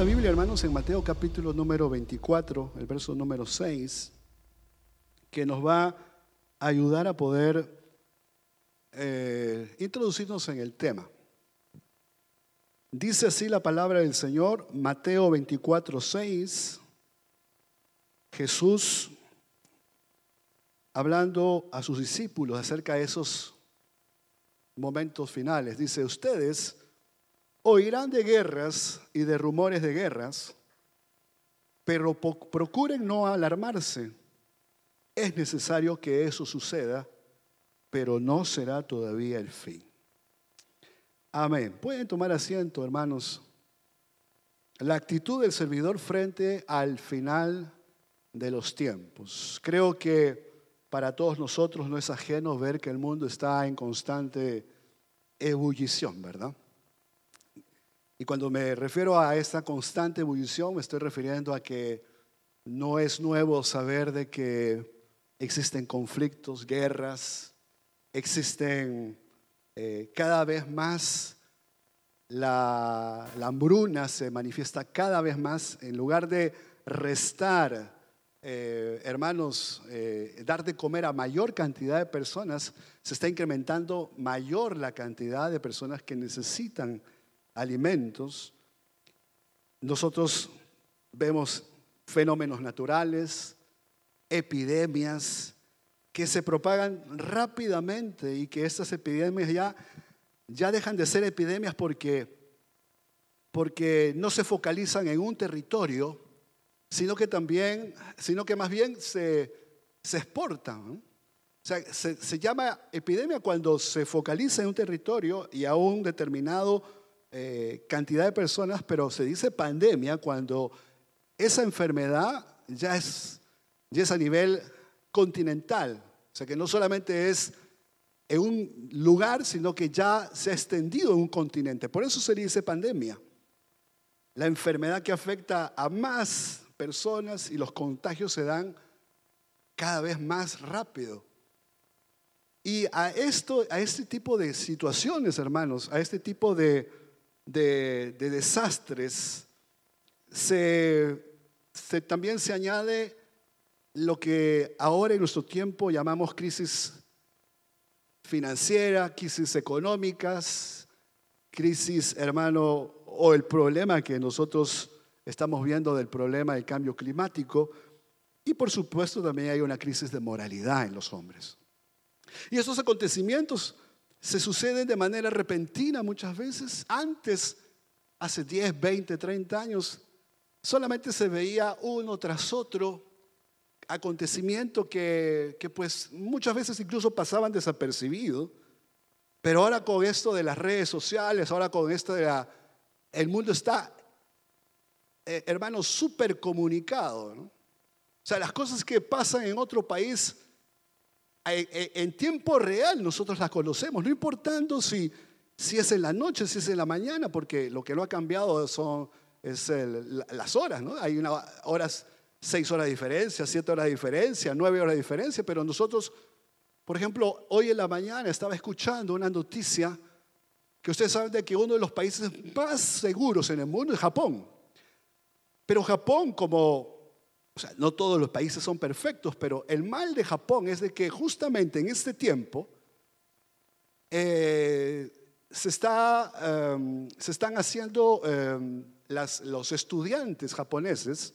la Biblia, hermanos, en Mateo capítulo número 24, el verso número 6, que nos va a ayudar a poder eh, introducirnos en el tema. Dice así la palabra del Señor, Mateo 24, 6, Jesús hablando a sus discípulos acerca de esos momentos finales. Dice, ustedes oirán de guerras y de rumores de guerras, pero procuren no alarmarse. Es necesario que eso suceda, pero no será todavía el fin. Amén. Pueden tomar asiento, hermanos. La actitud del servidor frente al final de los tiempos. Creo que para todos nosotros no es ajeno ver que el mundo está en constante ebullición, ¿verdad? Y cuando me refiero a esta constante ebullición, me estoy refiriendo a que no es nuevo saber de que existen conflictos, guerras, existen eh, cada vez más, la, hambruna se manifiesta cada vez más, en lugar de restar, eh, hermanos, eh, dar de comer a mayor cantidad de personas, se está incrementando mayor la cantidad de personas que necesitan alimentos, nosotros vemos fenómenos naturales, epidemias que se propagan rápidamente y que estas epidemias ya, ya dejan de ser epidemias porque, porque no se focalizan en un territorio, sino que también, sino que más bien se, se exportan. O sea, se, se llama epidemia cuando se focaliza en un territorio y a un determinado eh, cantidad de personas, pero se dice pandemia cuando esa enfermedad ya es, ya a nivel continental. O sea que no solamente es en un lugar, sino que ya se ha extendido en un continente. Por eso se dice pandemia. La enfermedad que afecta a más personas y los contagios se dan cada vez más rápido. Y a esto, a este tipo de situaciones, hermanos, a este tipo de, de, desastres, se, también se añade lo que ahora en nuestro tiempo llamamos crisis financiera, crisis económicas, crisis, hermano, o el problema que nosotros estamos viendo del problema del cambio climático. Y por supuesto también hay una crisis de moralidad en los hombres. Y estos acontecimientos se suceden de manera repentina muchas veces. Antes, hace 10, 20, 30 años, solamente se veía uno tras otro acontecimiento que, que pues muchas veces incluso pasaban desapercibidos. Pero ahora con esto de las redes sociales, ahora con esto de la... El mundo está, eh, hermano, súper comunicado. ¿no? O sea, las cosas que pasan en otro país en tiempo real nosotros las conocemos, no importando si, si es en la noche, si es en la mañana, porque lo que lo ha cambiado son es las horas, ¿no? Hay una, horas, seis horas de diferencia, siete horas de diferencia, nueve horas de diferencia, pero nosotros, por ejemplo, hoy en la mañana estaba escuchando una noticia que ustedes saben de que uno de los países más seguros en el mundo es Japón. Pero Japón, como no todos los países son perfectos, pero el mal de Japón es de que justamente en este tiempo eh, em, se, están haciendo em, los estudiantes japoneses,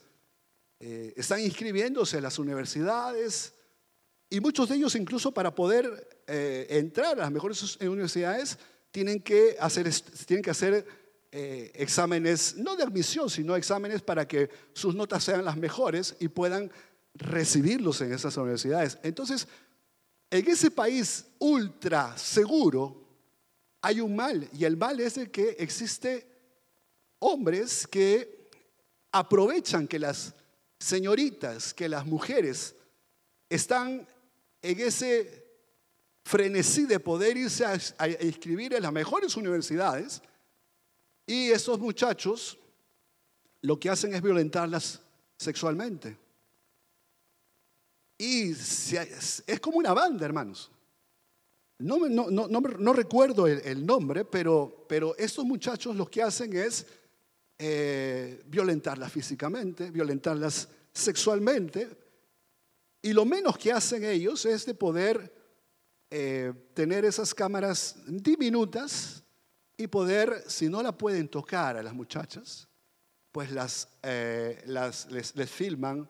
eh, están inscribiéndose en las universidades y muchos de ellos incluso para poder eh, entrar a las mejores universidades tienen que hacer, tienen que hacer eh, exámenes, no de admisión, sino exámenes para que sus notas sean las mejores y puedan recibirlos en esas universidades. Entonces, en ese país ultra seguro hay un mal y el mal es el que existe hombres que aprovechan que las señoritas, que las mujeres están en ese frenesí de poder irse a, a inscribir en las mejores universidades y esos muchachos lo que hacen es violentarlas sexualmente. Y es como una banda, hermanos. No, no, no, no recuerdo el, nombre, pero, pero estos muchachos lo que hacen es eh, violentarlas físicamente, violentarlas sexualmente. Y lo menos que hacen ellos es de poder eh, tener esas cámaras diminutas y poder, si no la pueden tocar a las muchachas, pues las, eh, las les, filman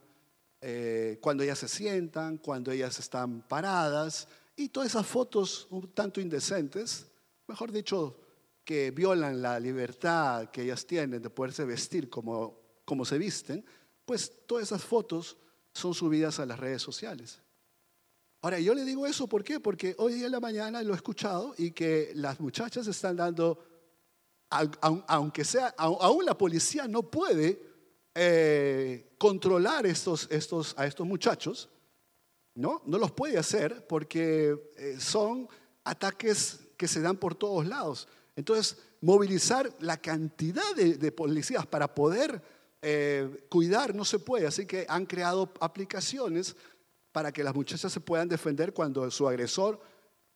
cuando ellas se sientan, cuando ellas están paradas, y todas esas fotos un tanto indecentes, mejor dicho, que violan la libertad que ellas tienen de poderse vestir como, como se visten, pues todas esas fotos son subidas a las redes sociales. Ahora, yo le digo eso, ¿por qué? Porque hoy en la mañana lo he escuchado y que las muchachas están dando, aunque sea, aún la policía no puede eh, controlar estos, estos, a estos muchachos, ¿no? No los puede hacer porque eh, son ataques que se dan por todos lados. Entonces, movilizar la cantidad de, policías para poder eh, cuidar no se puede, así que han creado aplicaciones para que las muchachas se puedan defender cuando su agresor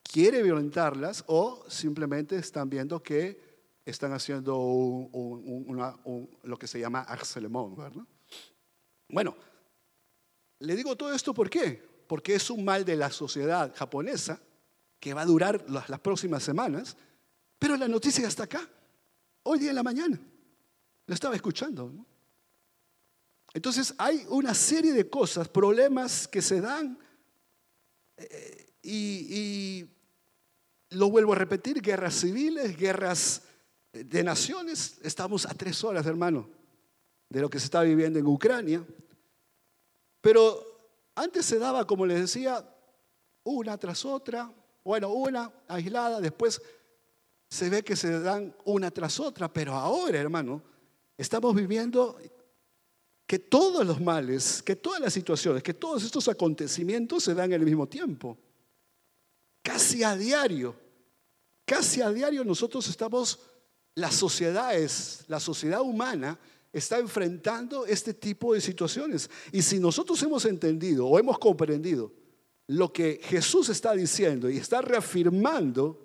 quiere violentarlas o simplemente están viendo que están haciendo lo que se llama arcelemón. Bueno, le digo todo esto ¿por qué? Porque es un mal de la sociedad japonesa que va a durar las próximas semanas pero la noticia está acá, hoy día en la mañana. La estaba escuchando. Entonces hay una serie de cosas, problemas que se dan eh, y, lo vuelvo a repetir, guerras civiles, guerras de naciones. Estamos a tres horas, hermano, de lo que se está viviendo en Ucrania. Pero antes se daba, como les decía, una tras otra, bueno, una aislada, después se ve que se dan una tras otra, pero ahora, hermano, estamos viviendo que todos los males, que todas las situaciones, que todos estos acontecimientos se dan al mismo tiempo. Casi a diario, casi a diario nosotros estamos, las sociedades, la sociedad humana está enfrentando este tipo de situaciones. Y si nosotros hemos entendido o hemos comprendido lo que Jesús está diciendo y está reafirmando,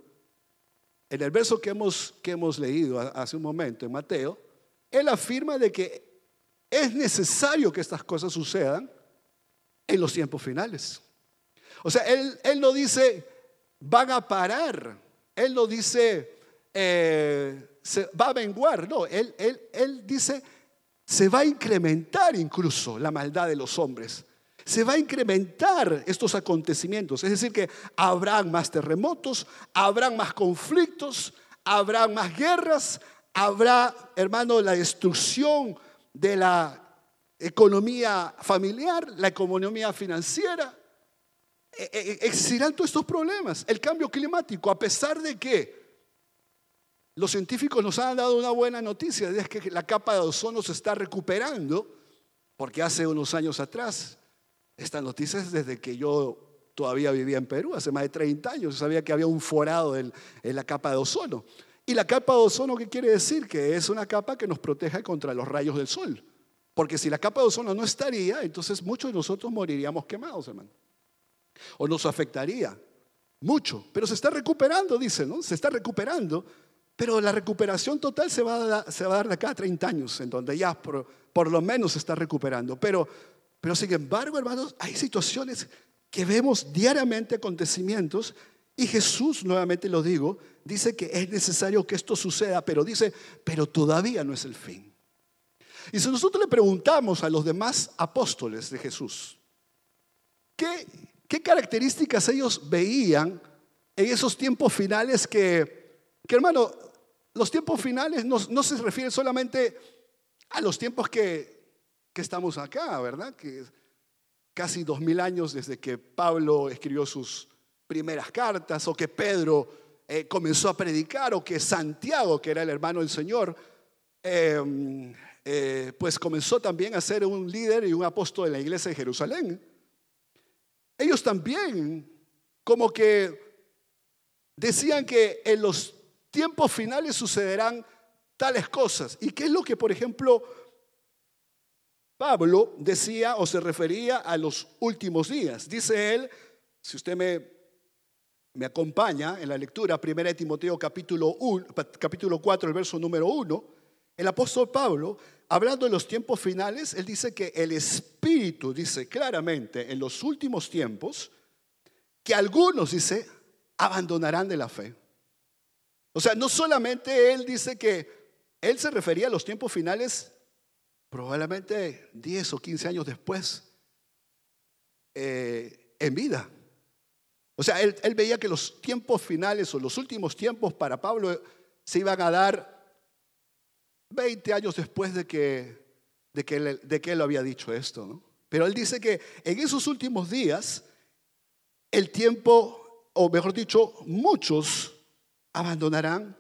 en el verso que hemos, que hemos leído hace un momento en Mateo, él afirma de que es necesario que estas cosas sucedan en los tiempos finales. O sea, él, él no dice, van a parar, él no dice, eh, se va a menguar, no, él, él, él dice, se va a incrementar incluso la maldad de los hombres se va a incrementar estos acontecimientos. Es decir, que habrán más terremotos, habrán más conflictos, habrán más guerras, habrá, hermano, la destrucción de la economía familiar, la economía financiera. E, e, existirán todos estos problemas. El cambio climático, a pesar de que los científicos nos han dado una buena noticia, es que la capa de ozono se está recuperando, porque hace unos años atrás esta noticia es desde que yo todavía vivía en Perú, hace más de 30 años. Sabía que había un forado en, la capa de ozono. ¿Y la capa de ozono qué quiere decir? Que es una capa que nos protege contra los rayos del sol. Porque si la capa de ozono no estaría, entonces muchos de nosotros moriríamos quemados, hermano. O nos afectaría mucho. Pero se está recuperando, dice, ¿no? Se está recuperando. Pero la recuperación total se va a dar, se va de acá a 30 años, en donde ya por, por lo menos se está recuperando. Pero pero sin embargo, hermanos, hay situaciones que vemos diariamente acontecimientos y Jesús, nuevamente lo digo, dice que es necesario que esto suceda, pero dice, pero todavía no es el fin. Y si nosotros le preguntamos a los demás apóstoles de Jesús, ¿qué, qué características ellos veían en esos tiempos finales que, que hermano, los tiempos finales no, no se refieren solamente a los tiempos que que estamos acá, ¿verdad? Que casi dos mil años desde que Pablo escribió sus primeras cartas, o que Pedro eh, comenzó a predicar, o que Santiago, que era el hermano del Señor, em, eh, pues comenzó también a ser un líder y un apóstol en la iglesia de Jerusalén. Ellos también como que decían que en los tiempos finales sucederán tales cosas. ¿Y qué es lo que, por ejemplo, Pablo decía o se refería a los últimos días. Dice él, si usted me, me acompaña en la lectura, 1 Timoteo capítulo, capítulo 4, el verso número 1, El apóstol Pablo, hablando de los tiempos finales, él dice que el Espíritu dice claramente en los últimos tiempos que algunos, dice, abandonarán de la fe. O sea, no solamente él dice que él se refería a los tiempos finales probablemente 10 o 15 años después eh, en vida. O sea, él, veía que los tiempos finales o los últimos tiempos para Pablo se iban a dar 20 años después de que, de que, él, de que él había dicho esto. Pero él dice que en esos últimos días, el tiempo, o mejor dicho, muchos abandonarán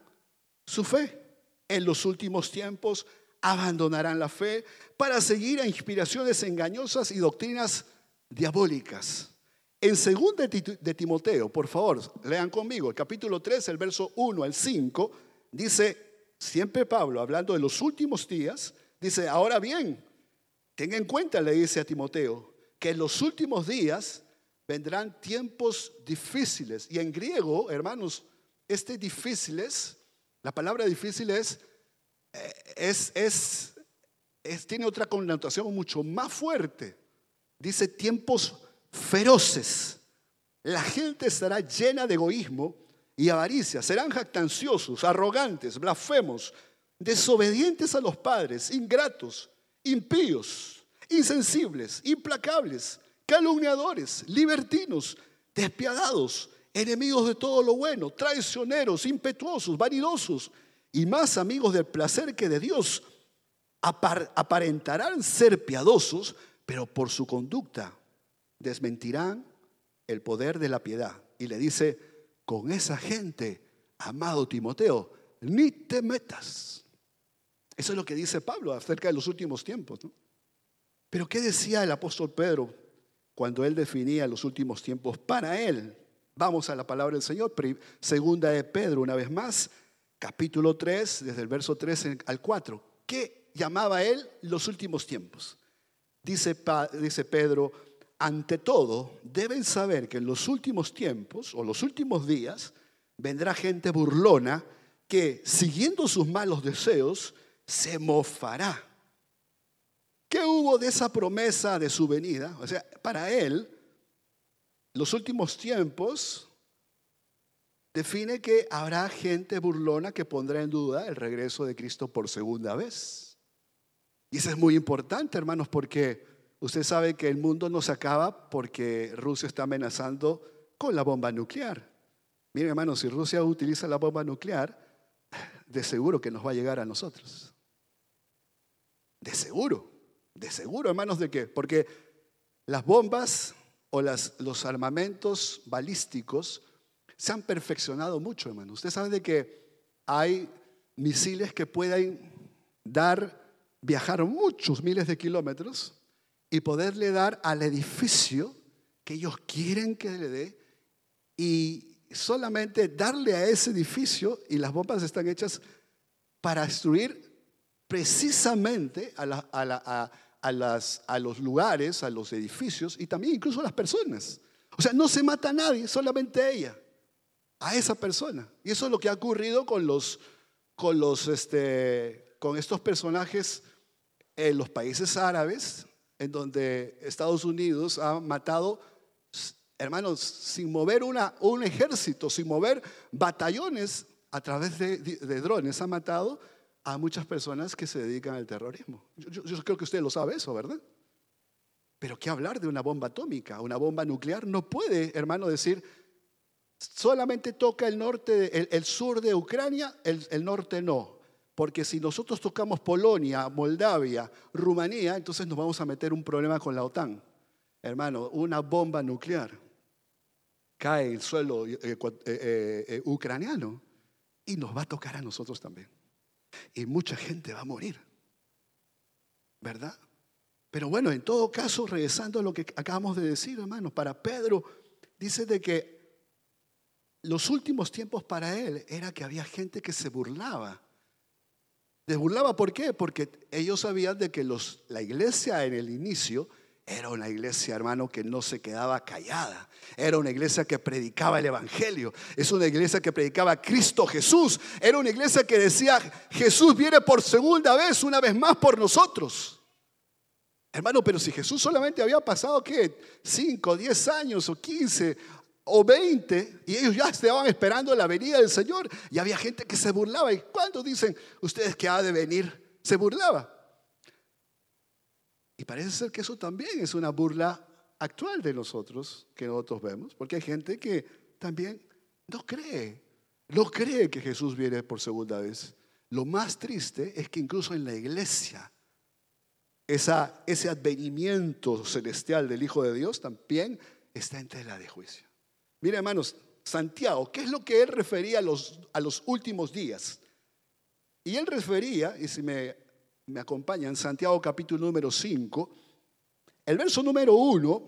su fe. En los últimos tiempos abandonarán la fe para seguir a inspiraciones engañosas y doctrinas diabólicas. En 2 de Timoteo, por favor, lean conmigo, el capítulo 3, el verso 1 al 5, dice, siempre Pablo, hablando de los últimos días, dice, ahora bien, tenga en cuenta, le dice a Timoteo, que en los últimos días vendrán tiempos difíciles. Y en griego, hermanos, este difíciles, la palabra difícil es, eh, es, es, es tiene otra connotación mucho más fuerte. Dice tiempos feroces. La gente estará llena de egoísmo y avaricia. Serán jactanciosos, arrogantes, blasfemos, desobedientes a los padres, ingratos, impíos, insensibles, implacables, calumniadores, libertinos, despiadados, enemigos de todo lo bueno, traicioneros, impetuosos, vanidosos y más amigos del placer que de Dios. aparentarán ser piadosos, pero por su conducta desmentirán el poder de la piedad. Y le dice, con esa gente, amado Timoteo, ni te metas. Eso es lo que dice Pablo acerca de los últimos tiempos. Pero ¿qué decía el apóstol Pedro cuando él definía los últimos tiempos para él? Vamos a la palabra del Señor, segunda de Pedro, una vez más, capítulo 3, desde el verso 3 al 4. ¿Qué llamaba él los últimos tiempos? Dice, dice Pedro, ante todo, deben saber que en los últimos tiempos o los últimos días vendrá gente burlona que, siguiendo sus malos deseos, se mofará. ¿Qué hubo de esa promesa de su venida? O sea, para él, los últimos tiempos define que habrá gente burlona que pondrá en duda el regreso de Cristo por segunda vez. Y eso es muy importante, hermanos, porque Usted sabe que el mundo no se acaba porque Rusia está amenazando con la bomba nuclear. Miren, hermanos, si Rusia utiliza la bomba nuclear, de seguro que nos va a llegar a nosotros. De seguro, de seguro, hermanos, de qué? Porque las bombas o los armamentos balísticos se han perfeccionado mucho, hermanos. Usted sabe de que hay misiles que pueden dar, viajar muchos miles de kilómetros y poderle dar al edificio que ellos quieren que le dé y solamente darle a ese edificio y las bombas están hechas para destruir precisamente a, a, los lugares, a los edificios y también incluso a las personas. O sea, no se mata a nadie, solamente a ella, a esa persona. Y eso es lo que ha ocurrido con los, con los, este, con estos personajes en los países árabes, en donde Estados Unidos ha matado, hermanos, sin mover una, un ejército, sin mover batallones a través de, drones, ha matado a muchas personas que se dedican al terrorismo. Yo, creo que usted lo sabe eso, ¿verdad? Pero ¿qué hablar de una bomba atómica? Una bomba nuclear no puede, hermano, decir, solamente toca el norte, el, sur de Ucrania, el, el norte no. Porque si nosotros tocamos Polonia, Moldavia, Rumanía, entonces nos vamos a meter un problema con la OTAN. Hermano, una bomba nuclear cae el suelo eh, eh, eh, ucraniano y nos va a tocar a nosotros también. Y mucha gente va a morir. ¿Verdad? Pero bueno, en todo caso, regresando a lo que acabamos de decir, hermanos, para Pedro dice de que los últimos tiempos para él era que había gente que se burlaba les burlaba, ¿por qué? Porque ellos sabían de que los, la iglesia en el inicio Era una iglesia, hermano, que no se quedaba callada. Era una iglesia que predicaba el Evangelio. Es una iglesia que predicaba Cristo Jesús. Era una iglesia que decía, Jesús viene por segunda vez, una vez más por nosotros. Hermano, pero si Jesús solamente había pasado, ¿qué? 5, 10 años o 15 o 20 y ellos ya estaban esperando la venida del Señor y había gente que se burlaba. ¿Y cuando dicen ustedes que ha de venir? Se burlaba. Y parece ser que eso también es una burla actual de nosotros, que nosotros vemos, porque hay gente que también no cree, no cree que Jesús viene por segunda vez. Lo más triste es que incluso en la iglesia, esa, ese advenimiento celestial del Hijo de Dios también está en tela de juicio. Mira, hermanos, Santiago, ¿qué es lo que él refería a los, a los últimos días? Y él refería, y si me, me acompañan, Santiago capítulo número 5, el verso número 1,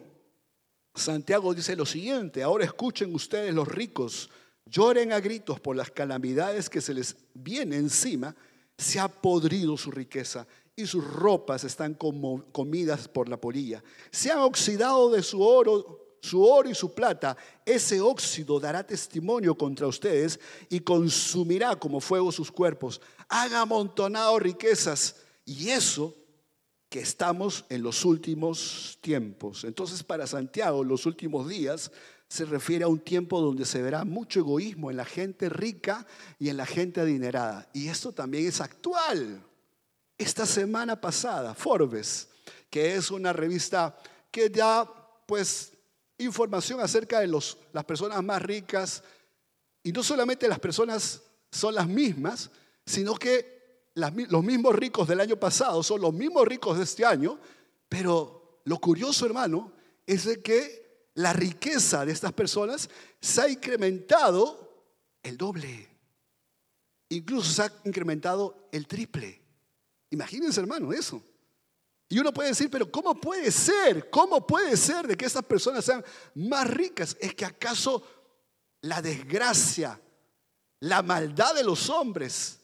Santiago dice lo siguiente, ahora escuchen ustedes los ricos, lloren a gritos por las calamidades que se les viene encima, se ha podrido su riqueza y sus ropas están como comidas por la polilla, se han oxidado de su oro su oro y su plata, ese óxido dará testimonio contra ustedes y consumirá como fuego sus cuerpos. Haga amontonado riquezas y eso que estamos en los últimos tiempos. Entonces para Santiago los últimos días se refiere a un tiempo donde se verá mucho egoísmo en la gente rica y en la gente adinerada. Y esto también es actual. Esta semana pasada, Forbes, que es una revista que ya pues información acerca de los, las personas más ricas. Y no solamente las personas son las mismas, sino que los mismos ricos del año pasado son los mismos ricos de este año. Pero lo curioso, hermano, es de que la riqueza de estas personas se ha incrementado el doble. Incluso se ha incrementado el triple. Imagínense, hermano, eso. Y uno puede decir, pero ¿cómo puede ser? ¿Cómo puede ser de que estas personas sean más ricas? ¿Es que acaso la desgracia, la maldad de los hombres,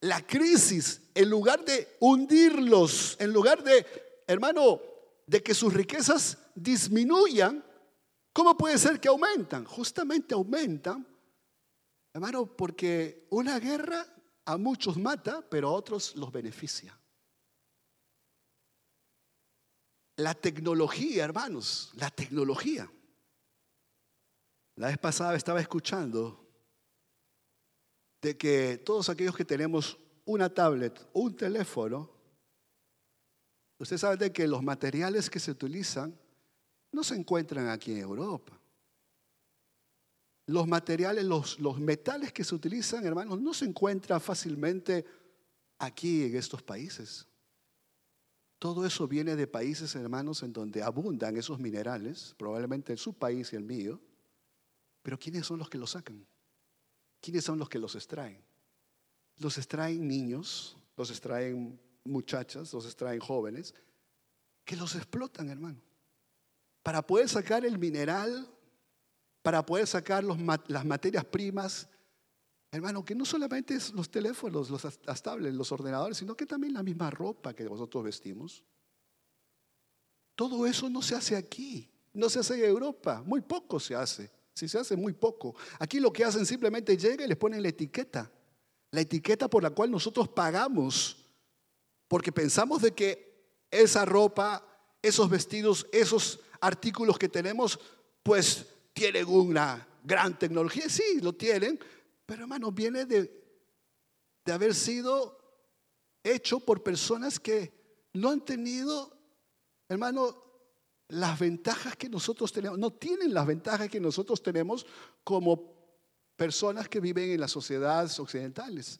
la crisis, en lugar de hundirlos, en lugar de, hermano, de que sus riquezas disminuyan, ¿cómo puede ser que aumentan? Justamente aumentan, hermano, porque una guerra a muchos mata, pero a otros los beneficia. La tecnología, hermanos, la tecnología. La vez pasada estaba escuchando de que todos aquellos que tenemos una tablet, un teléfono, usted sabe de que los materiales que se utilizan no se encuentran aquí en Europa. Los materiales, los metales que se utilizan, hermanos, no se encuentran fácilmente aquí en estos países. Todo eso viene de países, hermanos, en donde abundan esos minerales, probablemente en su país y el mío. Pero ¿quiénes son los que los sacan? ¿Quiénes son los que los extraen? Los extraen niños, los extraen muchachas, los extraen jóvenes, que los explotan, hermano. Para poder sacar el mineral, para poder sacar las materias primas, hermano, que no solamente es los teléfonos, los, tablets, los ordenadores, sino que también la misma ropa que nosotros vestimos. Todo eso no se hace aquí, no se hace en Europa, muy poco se hace. Si se hace muy poco. Aquí lo que hacen simplemente llega y les ponen la etiqueta. La etiqueta por la cual nosotros pagamos. Porque pensamos de que esa ropa, esos vestidos, esos artículos que tenemos, pues tienen una gran tecnología. Sí, lo tienen. Pero hermano, viene de, de haber sido hecho por personas que no han tenido, hermano, las ventajas que nosotros tenemos, no tienen las ventajas que nosotros tenemos como personas que viven en las sociedades occidentales.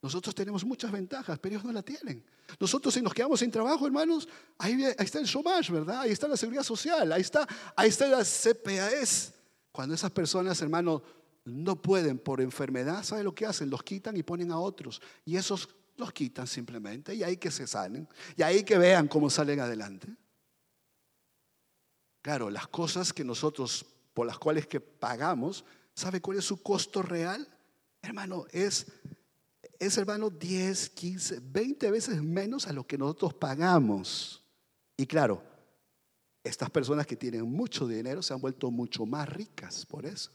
Nosotros tenemos muchas ventajas, pero ellos no la tienen. Nosotros si nos quedamos sin trabajo, hermanos, ahí, está el chômage, ¿verdad? Ahí está la seguridad social, ahí está, ahí está la CPAS. Cuando esas personas, hermanos, no pueden por enfermedad, ¿sabe lo que hacen? Los quitan y ponen a otros. Y esos los quitan simplemente y ahí que se salen. Y ahí que vean cómo salen adelante. Claro, las cosas que nosotros, por las cuales que pagamos, ¿sabe cuál es su costo real? Hermano, es, es hermano 10, 15, 20 veces menos a lo que nosotros pagamos. Y claro, estas personas que tienen mucho dinero se han vuelto mucho más ricas por eso.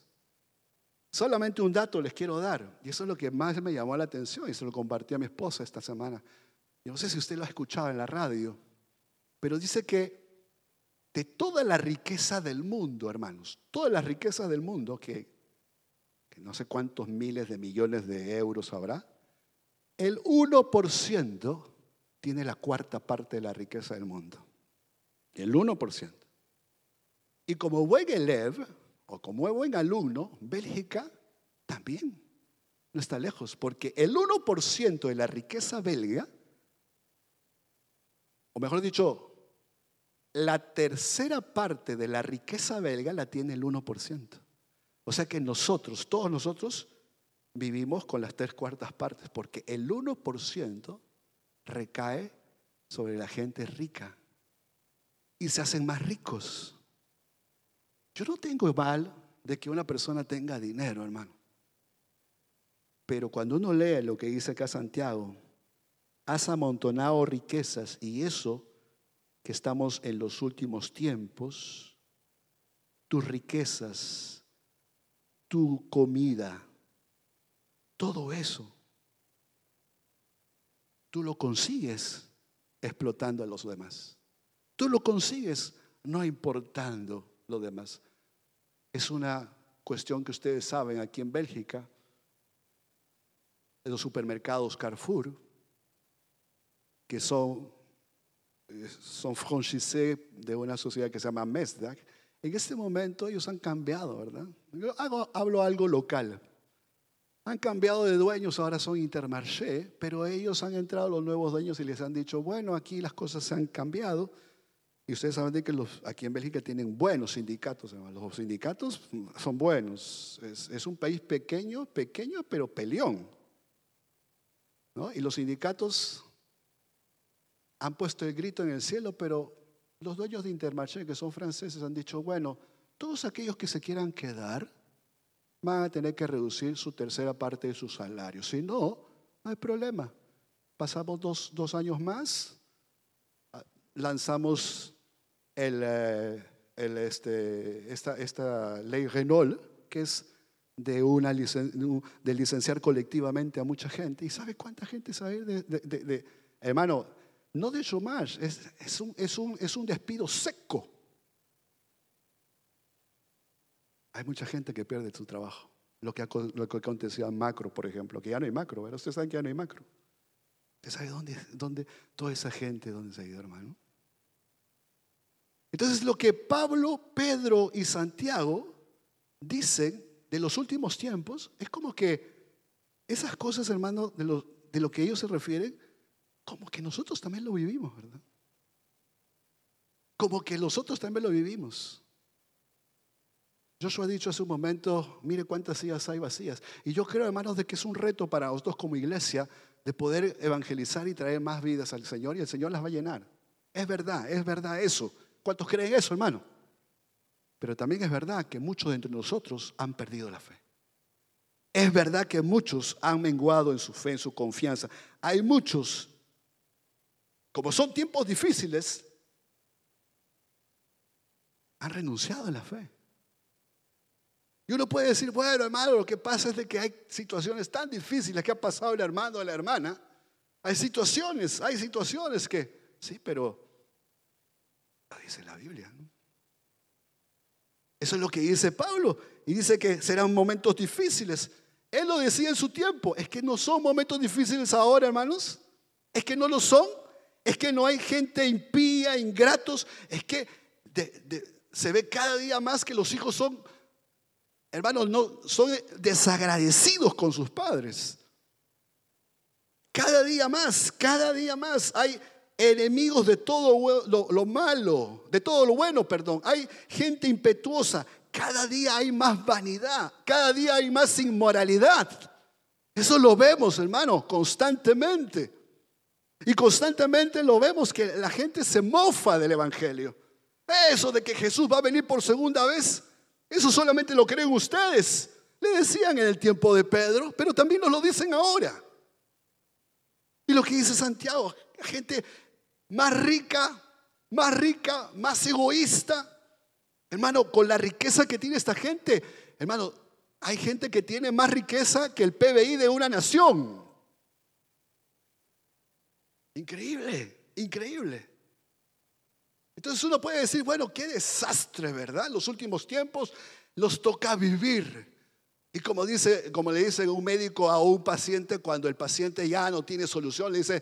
Solamente un dato les quiero dar, y eso es lo que más me llamó la atención y se lo compartí a mi esposa esta semana. Yo no sé si usted lo ha escuchado en la radio, pero dice que de toda la riqueza del mundo, hermanos, toda la riqueza del mundo, que, que no sé cuántos miles de millones de euros habrá, el 1% tiene la cuarta parte de la riqueza del mundo. El 1%. Y como buen elev, o como buen alumno, Bélgica también no está lejos, porque el 1% de la riqueza belga, o mejor dicho, la tercera parte de la riqueza belga la tiene el 1%. O sea que nosotros, todos nosotros, vivimos con las tres cuartas partes, porque el 1% recae sobre la gente rica y se hacen más ricos. Yo no tengo mal de que una persona tenga dinero, hermano. Pero cuando uno lee lo que dice acá Santiago, has amontonado riquezas y eso que estamos en los últimos tiempos, tus riquezas, tu comida, todo eso, tú lo consigues explotando a los demás. Tú lo consigues no importando lo demás. Es una cuestión que ustedes saben aquí en Bélgica, en los supermercados Carrefour, que son, eh, son franchisés de una sociedad que se llama Mesdag, en este momento ellos han cambiado, ¿verdad? Yo hablo algo local. Han cambiado de dueños, ahora son Intermarché, pero ellos han entrado los nuevos dueños y les han dicho, bueno, aquí las cosas se han cambiado y ustedes saben que los, aquí en Bélgica tienen buenos sindicatos. Los sindicatos son buenos. Es, un país pequeño, pequeño, pero peleón. Y los sindicatos han puesto el grito en el cielo, pero los dueños de Intermarché, que son franceses, han dicho, bueno, todos aquellos que se quieran quedar van a tener que reducir su tercera parte de su salario. Si no, no hay problema. Pasamos dos, dos años más, lanzamos el, eh, este, esta, esta, ley Renault, que es de, una de licenciar colectivamente a mucha gente. ¿Y sabe cuánta gente sabe de, de, hermano? No de chômage, es, es, un, es, un, es un despido seco. Hay mucha gente que pierde su trabajo. Lo que, lo que acontecía en macro, por ejemplo, que ya no hay macro, ¿verdad? Ustedes saben que ya no hay macro. ¿Usted sabe dónde, dónde toda esa gente, dónde se ha ido, hermano? Entonces lo que Pablo, Pedro y Santiago dicen de los últimos tiempos es como que esas cosas, hermano, de lo, que ellos se refieren, como que nosotros también lo vivimos, ¿verdad? Como que nosotros también lo vivimos. Joshua ha dicho hace un momento, mire cuántas sillas hay vacías. Y yo creo, hermanos, de que es un reto para nosotros como iglesia de poder evangelizar y traer más vidas al Señor y el Señor las va a llenar. Es verdad, es verdad eso. ¿Cuántos creen eso, hermano? Pero también es verdad que muchos de entre nosotros han perdido la fe. Es verdad que muchos han menguado en su fe, en su confianza. Hay muchos, como son tiempos difíciles, han renunciado a la fe. Y uno puede decir, bueno, hermano, lo que pasa es de que hay situaciones tan difíciles que ha pasado el hermano o la hermana. Hay situaciones, hay situaciones que, sí, pero dice la Biblia. Eso es lo que dice Pablo. Y dice que serán momentos difíciles. Él lo decía en su tiempo. Es que no son momentos difíciles ahora, hermanos. Es que no lo son. Es que no hay gente impía, ingratos. Es que se ve cada día más que los hijos son, hermanos, no, son desagradecidos con sus padres. Cada día más, cada día más hay enemigos de todo lo, malo, de todo lo bueno, perdón. Hay gente impetuosa. Cada día hay más vanidad, cada día hay más inmoralidad. Eso lo vemos, hermano, constantemente. Y constantemente lo vemos que la gente se mofa del Evangelio. Eso de que Jesús va a venir por segunda vez, eso solamente lo creen ustedes. Le decían en el tiempo de Pedro, pero también nos lo dicen ahora. Y lo que dice Santiago, gente más rica, más rica, más egoísta. Hermano, con la riqueza que tiene esta gente, hermano, hay gente que tiene más riqueza que el PBI de una nación. Increíble, increíble. Entonces uno puede decir, bueno, qué desastre, ¿verdad? Los últimos tiempos los toca vivir. Y como, dice, como le dice un médico a un paciente cuando el paciente ya no tiene solución, le dice,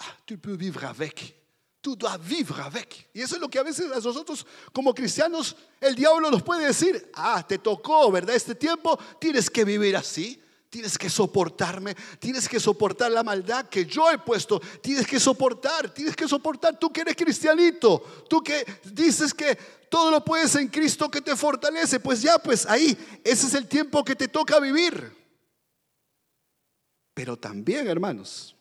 ah, tu peux vivre avec. Tú vivre avec. Y eso es lo que a veces a nosotros como cristianos el diablo nos puede decir, ah, te tocó, ¿verdad? Este tiempo tienes que vivir así. Tienes que soportarme, tienes que soportar la maldad que yo he puesto, tienes que soportar, tienes que soportar, tú que eres cristianito, tú que dices que todo lo puedes en Cristo que te fortalece, pues ya, pues ahí, ese es el tiempo que te toca vivir. Pero también, hermanos,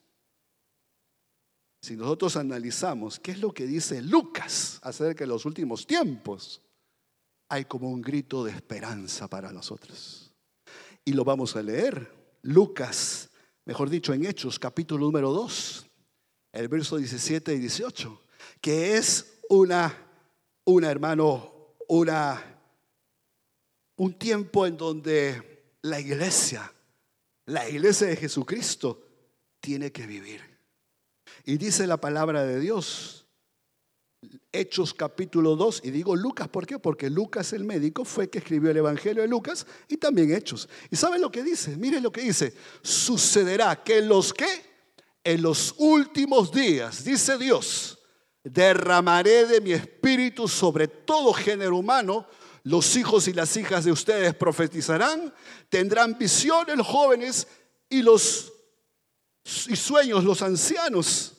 si nosotros analizamos qué es lo que dice Lucas acerca de los últimos tiempos, hay como un grito de esperanza para nosotros. Y lo vamos a leer. Lucas, mejor dicho, en Hechos, capítulo número 2, el verso 17 y 18, que es una, una hermano, una, un tiempo en donde la iglesia, la iglesia de Jesucristo, tiene que vivir. Y dice la palabra de Dios Hechos capítulo 2, y digo Lucas, ¿por qué? Porque Lucas el médico fue que escribió el Evangelio de Lucas y también Hechos. ¿Y saben lo que dice? Miren lo que dice. Sucederá que los que en los últimos días, dice Dios, derramaré de mi espíritu sobre todo género humano, los hijos y las hijas de ustedes profetizarán, tendrán visiones los jóvenes y los y sueños los ancianos.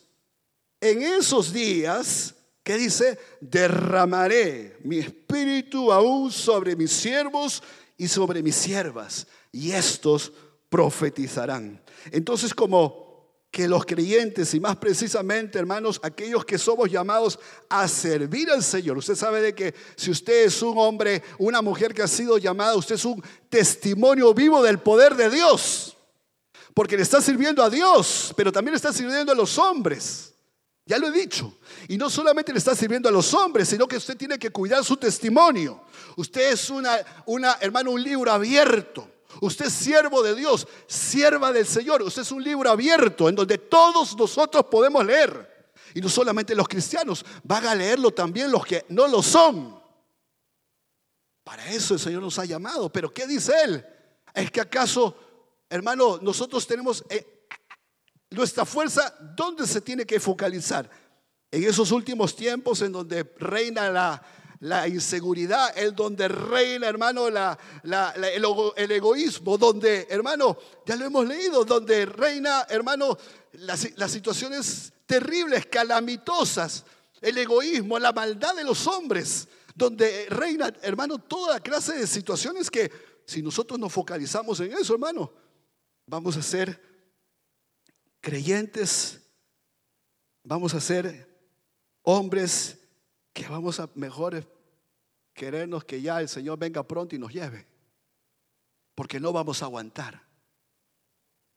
En esos días que dice, derramaré mi espíritu aún sobre mis siervos y sobre mis siervas, y estos profetizarán. Entonces, como que los creyentes, y más precisamente, hermanos, aquellos que somos llamados a servir al Señor. Usted sabe de que si usted es un hombre, una mujer que ha sido llamada, usted es un testimonio vivo del poder de Dios. Porque le está sirviendo a Dios, pero también le está sirviendo a los hombres. Ya lo he dicho. Y no solamente le está sirviendo a los hombres, sino que usted tiene que cuidar su testimonio. Usted es una, una hermano, un libro abierto. Usted es siervo de Dios, sierva del Señor. Usted es un libro abierto en donde todos nosotros podemos leer. Y no solamente los cristianos, van a leerlo también los que no lo son. Para eso el Señor nos ha llamado. Pero ¿qué dice Él? Es que acaso, hermano, nosotros tenemos eh, nuestra fuerza, ¿dónde se tiene que focalizar? En esos últimos tiempos en donde reina la, inseguridad, en donde reina, hermano, la, el, egoísmo, donde, hermano, ya lo hemos leído, donde reina, hermano, las, las situaciones terribles, calamitosas, el egoísmo, la maldad de los hombres, donde reina, hermano, toda clase de situaciones que si nosotros nos focalizamos en eso, hermano, vamos a ser creyentes, vamos a ser hombres que vamos a mejor querernos que ya el Señor venga pronto y nos lleve. Porque no vamos a aguantar.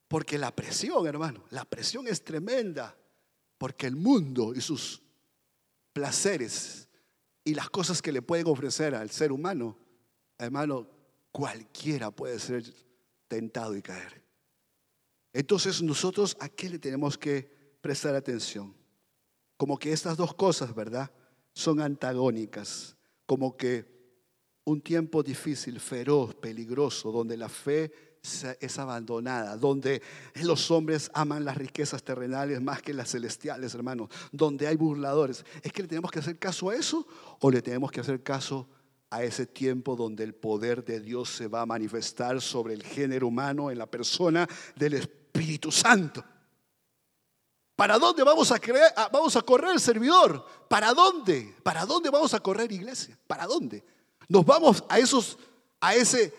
Porque la presión, hermano, la presión es tremenda. Porque el mundo y sus placeres y las cosas que le pueden ofrecer al ser humano, hermano, cualquiera puede ser tentado y caer. Entonces nosotros a qué le tenemos que prestar atención? Como que estas dos cosas, ¿verdad? Son antagónicas. Como que un tiempo difícil, feroz, peligroso, donde la fe es abandonada, donde los hombres aman las riquezas terrenales más que las celestiales, hermanos, donde hay burladores. ¿Es que le tenemos que hacer caso a eso o le tenemos que hacer caso a ese tiempo donde el poder de Dios se va a manifestar sobre el género humano en la persona del Espíritu? Santo. ¿Para dónde vamos a, creer, ah, vamos a correr servidor? ¿Para dónde? ¿Para dónde vamos a correr iglesia? ¿Para dónde? ¿Nos vamos a esos, a ese,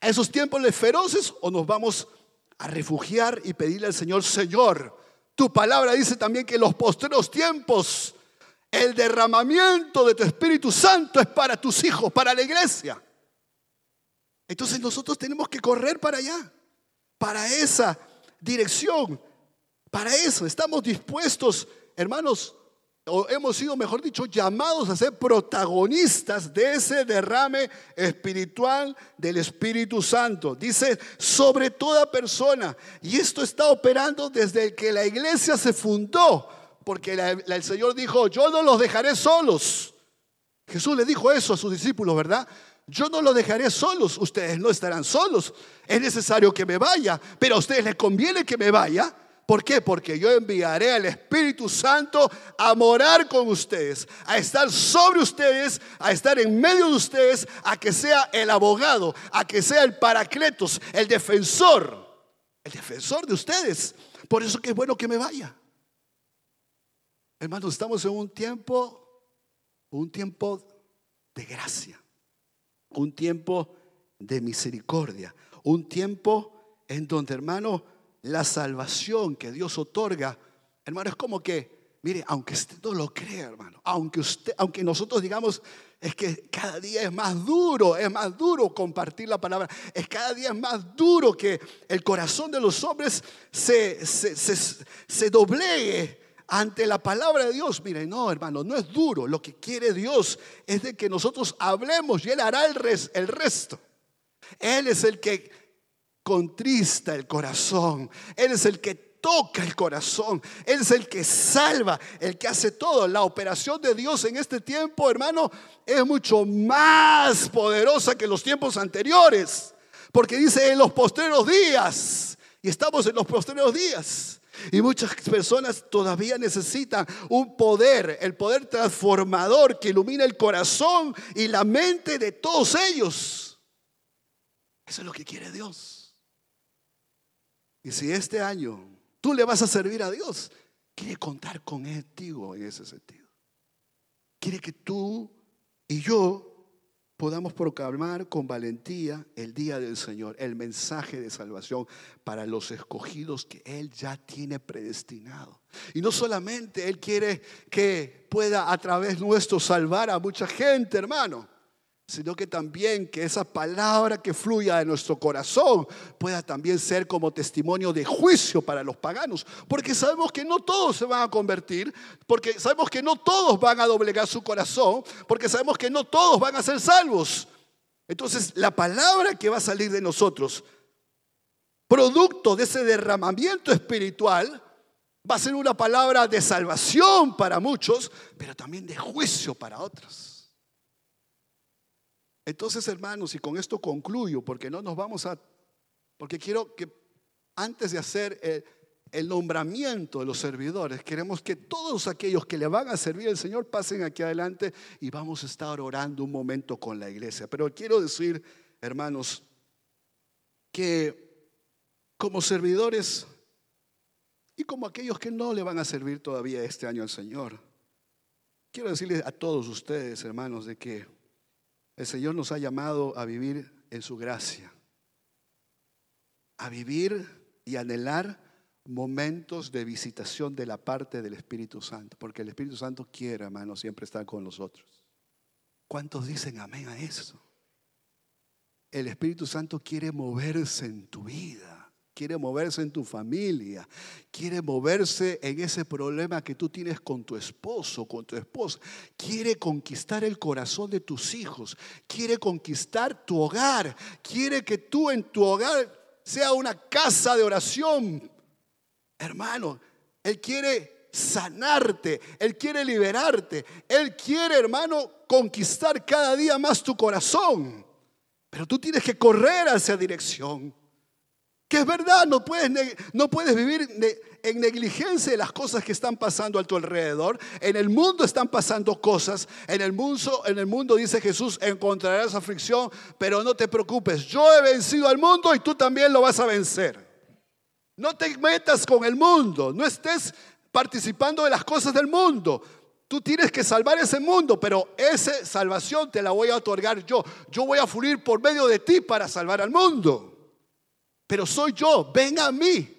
a esos tiempos feroces o nos vamos a refugiar y pedirle al Señor, Señor, tu palabra dice también que en los postreros tiempos el derramamiento de tu Espíritu Santo es para tus hijos, para la iglesia. Entonces nosotros tenemos que correr para allá, para esa dirección. Para eso estamos dispuestos, hermanos, o hemos sido, mejor dicho, llamados a ser protagonistas de ese derrame espiritual del Espíritu Santo. Dice, sobre toda persona. Y esto está operando desde que la iglesia se fundó, porque el Señor dijo, yo no los dejaré solos. Jesús le dijo eso a sus discípulos, ¿verdad? Yo no los dejaré solos, ustedes no estarán solos. Es necesario que me vaya, pero a ustedes les conviene que me vaya ¿Por qué? Porque yo enviaré al Espíritu Santo a morar con ustedes, a estar sobre ustedes, a estar en medio de ustedes, a que sea el abogado, a que sea el paracletos, el defensor, el defensor de ustedes. Por eso que es bueno que me vaya. Hermanos, estamos en un tiempo, un tiempo de gracia, un tiempo de misericordia, un tiempo en donde, hermano, la salvación que Dios otorga, hermano, es como que, mire, aunque usted no lo crea, hermano, aunque usted, aunque nosotros digamos, es que cada día es más duro, es más duro compartir la palabra, es cada día es más duro que el corazón de los hombres se, se, doblegue ante la palabra de Dios. Mire, no, hermano, no es duro. Lo que quiere Dios es de que nosotros hablemos y Él hará el, el resto. Él es el que contrista el corazón. Él es el que toca el corazón. Él es el que salva, el que hace todo. La operación de Dios en este tiempo, hermano, es mucho más poderosa que los tiempos anteriores. Porque dice en los postreros días. Y estamos en los postreros días. Y muchas personas todavía necesitan un poder, el poder transformador que ilumina el corazón y la mente de todos ellos. Eso es lo que quiere Dios. Y si este año tú le vas a servir a Dios, quiere contar con contigo en ese sentido. Quiere que tú y yo podamos proclamar con valentía el día del Señor, el mensaje de salvación para los escogidos que Él ya tiene predestinado. Y no solamente Él quiere que pueda a través nuestro salvar a mucha gente, hermano sino que también que esa palabra que fluya de nuestro corazón pueda también ser como testimonio de juicio para los paganos, porque sabemos que no todos se van a convertir, porque sabemos que no todos van a doblegar su corazón, porque sabemos que no todos van a ser salvos. Entonces, la palabra que va a salir de nosotros, producto de ese derramamiento espiritual, va a ser una palabra de salvación para muchos, pero también de juicio para otros. Entonces, hermanos, y con esto concluyo, porque no nos vamos a, porque quiero que antes de hacer el, nombramiento de los servidores, queremos que todos aquellos que le van a servir al Señor pasen aquí adelante y vamos a estar orando un momento con la iglesia. Pero quiero decir, hermanos, que como servidores y como aquellos que no le van a servir todavía este año al Señor, quiero decirles a todos ustedes, hermanos, de que el Señor nos ha llamado a vivir en su gracia, a vivir y anhelar momentos de visitación de la parte del Espíritu Santo, porque el Espíritu Santo quiere, hermano, siempre estar con nosotros. ¿Cuántos dicen amén a eso? El Espíritu Santo quiere moverse en tu vida quiere moverse en tu familia, quiere moverse en ese problema que tú tienes con tu esposo, con tu esposa, quiere conquistar el corazón de tus hijos, quiere conquistar tu hogar, quiere que tú en tu hogar sea una casa de oración. Hermano, Él quiere sanarte, Él quiere liberarte, Él quiere, hermano, conquistar cada día más tu corazón. Pero tú tienes que correr hacia dirección. Que es verdad, no puedes, no puedes vivir en negligencia de las cosas que están pasando a tu alrededor. En el mundo están pasando cosas. En el mundo, en el mundo dice Jesús, encontrarás aflicción, pero no te preocupes. Yo he vencido al mundo y tú también lo vas a vencer. No te metas con el mundo, no estés participando de las cosas del mundo. Tú tienes que salvar ese mundo, pero esa salvación te la voy a otorgar yo. Yo voy a fluir por medio de ti para salvar al mundo pero soy yo, ven a mí.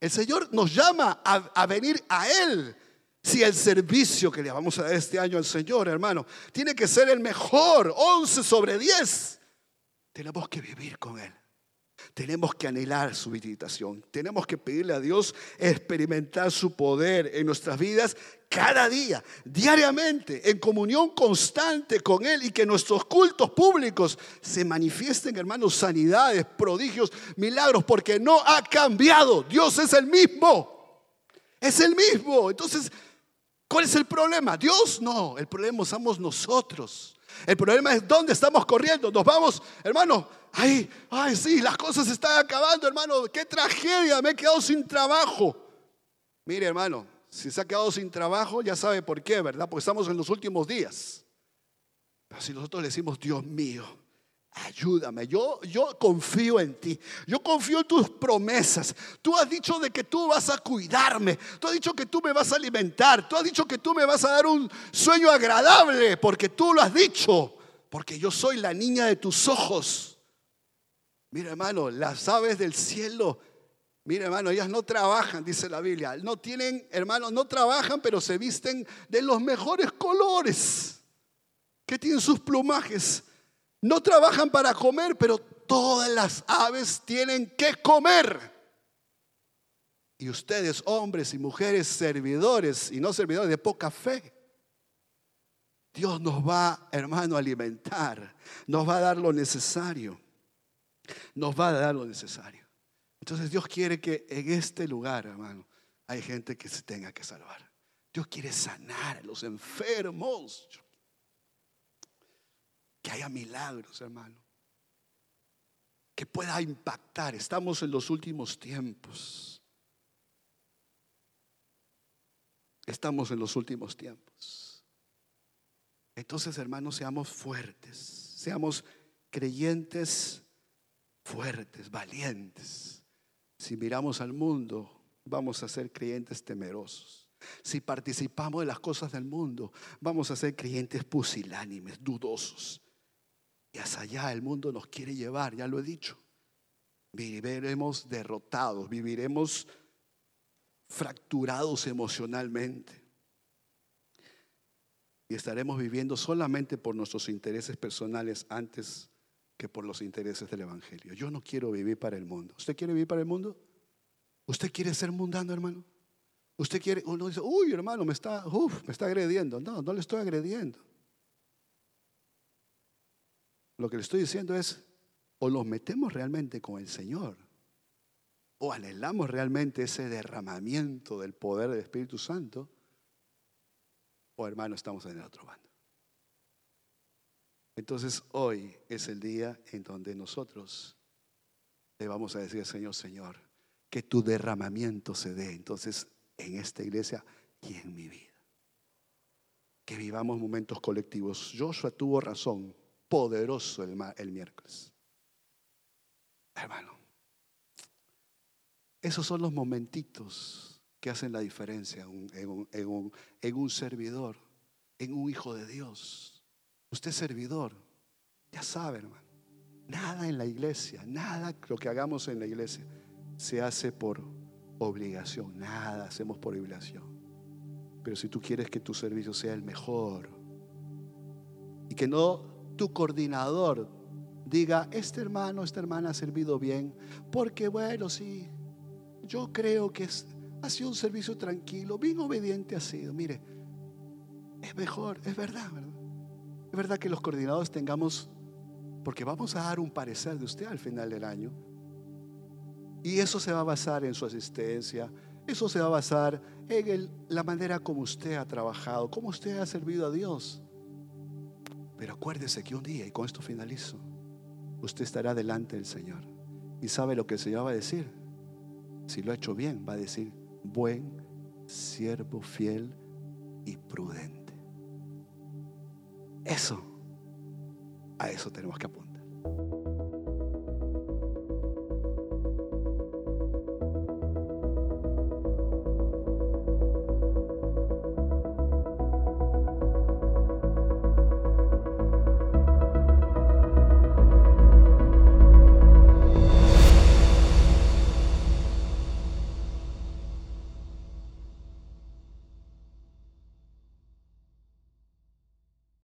El Señor nos llama a, venir a Él. Si el servicio que le vamos a dar este año al Señor, hermano, tiene que ser el mejor, 11 sobre 10, tenemos que vivir con Él. Tenemos que anhelar su visitación. Tenemos que pedirle a Dios experimentar su poder en nuestras vidas cada día, diariamente, en comunión constante con Él y que nuestros cultos públicos se manifiesten, hermanos, sanidades, prodigios, milagros, porque no ha cambiado. Dios es el mismo. Es el mismo. Entonces, ¿cuál es el problema? Dios no. El problema somos nosotros. El problema es dónde estamos corriendo. Nos vamos, hermano, ay, ay, sí, las cosas están acabando, hermano. Qué tragedia, me he quedado sin trabajo. Mire, hermano, si se ha quedado sin trabajo, ya sabe por qué, ¿verdad? Porque estamos en los últimos días. Pero si nosotros le decimos, Dios mío, ayúdame, yo, yo confío en ti, yo confío en tus promesas. Tú has dicho de que tú vas a cuidarme, tú has dicho que tú me vas a alimentar, tú has dicho que tú me vas a dar un sueño agradable, porque tú lo has dicho, porque yo soy la niña de tus ojos. Mira hermano, las aves del cielo, mira hermano, ellas no trabajan, dice la Biblia, no tienen, hermano, no trabajan, pero se visten de los mejores colores, que tienen sus plumajes. No trabajan para comer, pero todas las aves tienen que comer. Y ustedes, hombres y mujeres, servidores y no servidores de poca fe, Dios nos va, hermano, a alimentar, nos va a dar lo necesario, nos va a dar lo necesario. Entonces Dios quiere que en este lugar, hermano, hay gente que se tenga que salvar. Dios quiere sanar a los enfermos que haya milagros, hermano. Que pueda impactar. Estamos en los últimos tiempos. Estamos en los últimos tiempos. Entonces, hermanos, seamos fuertes. Seamos creyentes fuertes, valientes. Si miramos al mundo, vamos a ser creyentes temerosos. Si participamos de las cosas del mundo, vamos a ser creyentes pusilánimes, dudosos. Y hacia allá el mundo nos quiere llevar, ya lo he dicho. Viviremos derrotados, viviremos fracturados emocionalmente. Y estaremos viviendo solamente por nuestros intereses personales antes que por los intereses del Evangelio. Yo no quiero vivir para el mundo. ¿Usted quiere vivir para el mundo? ¿Usted quiere ser mundano, hermano? ¿Usted quiere? Uno dice, uy, hermano, me está, uf, me está agrediendo. No, no le estoy agrediendo. Lo que le estoy diciendo es, o los metemos realmente con el Señor, o anhelamos realmente ese derramamiento del poder del Espíritu Santo, o hermano, estamos en el otro bando. Entonces hoy es el día en donde nosotros le vamos a decir al Señor, Señor, que tu derramamiento se dé entonces en esta iglesia y en mi vida. Que vivamos momentos colectivos. Joshua tuvo razón poderoso el, miércoles. Hermano, esos son los momentitos que hacen la diferencia en un servidor, en un hijo de Dios. Usted es servidor, ya sabe, hermano. Nada en la iglesia, nada lo que hagamos en la iglesia se hace por obligación, nada hacemos por obligación. Pero si tú quieres que tu servicio sea el mejor y que no tu coordinador diga, este hermano, esta hermana ha servido bien, porque bueno, sí, yo creo que es, ha sido un servicio tranquilo, bien obediente ha sido. Mire, es mejor, es verdad, ¿verdad? Es verdad que los coordinadores tengamos, porque vamos a dar un parecer de usted al final del año. Y eso se va a basar en su asistencia, eso se va a basar en la manera como usted ha trabajado, cómo usted ha servido a Dios. Pero acuérdese que un día, y con esto finalizo, usted estará delante del Señor. Y sabe lo que el Señor va a decir. Si lo ha hecho bien, va a decir, buen siervo fiel y prudente. Eso, a eso tenemos que apuntar.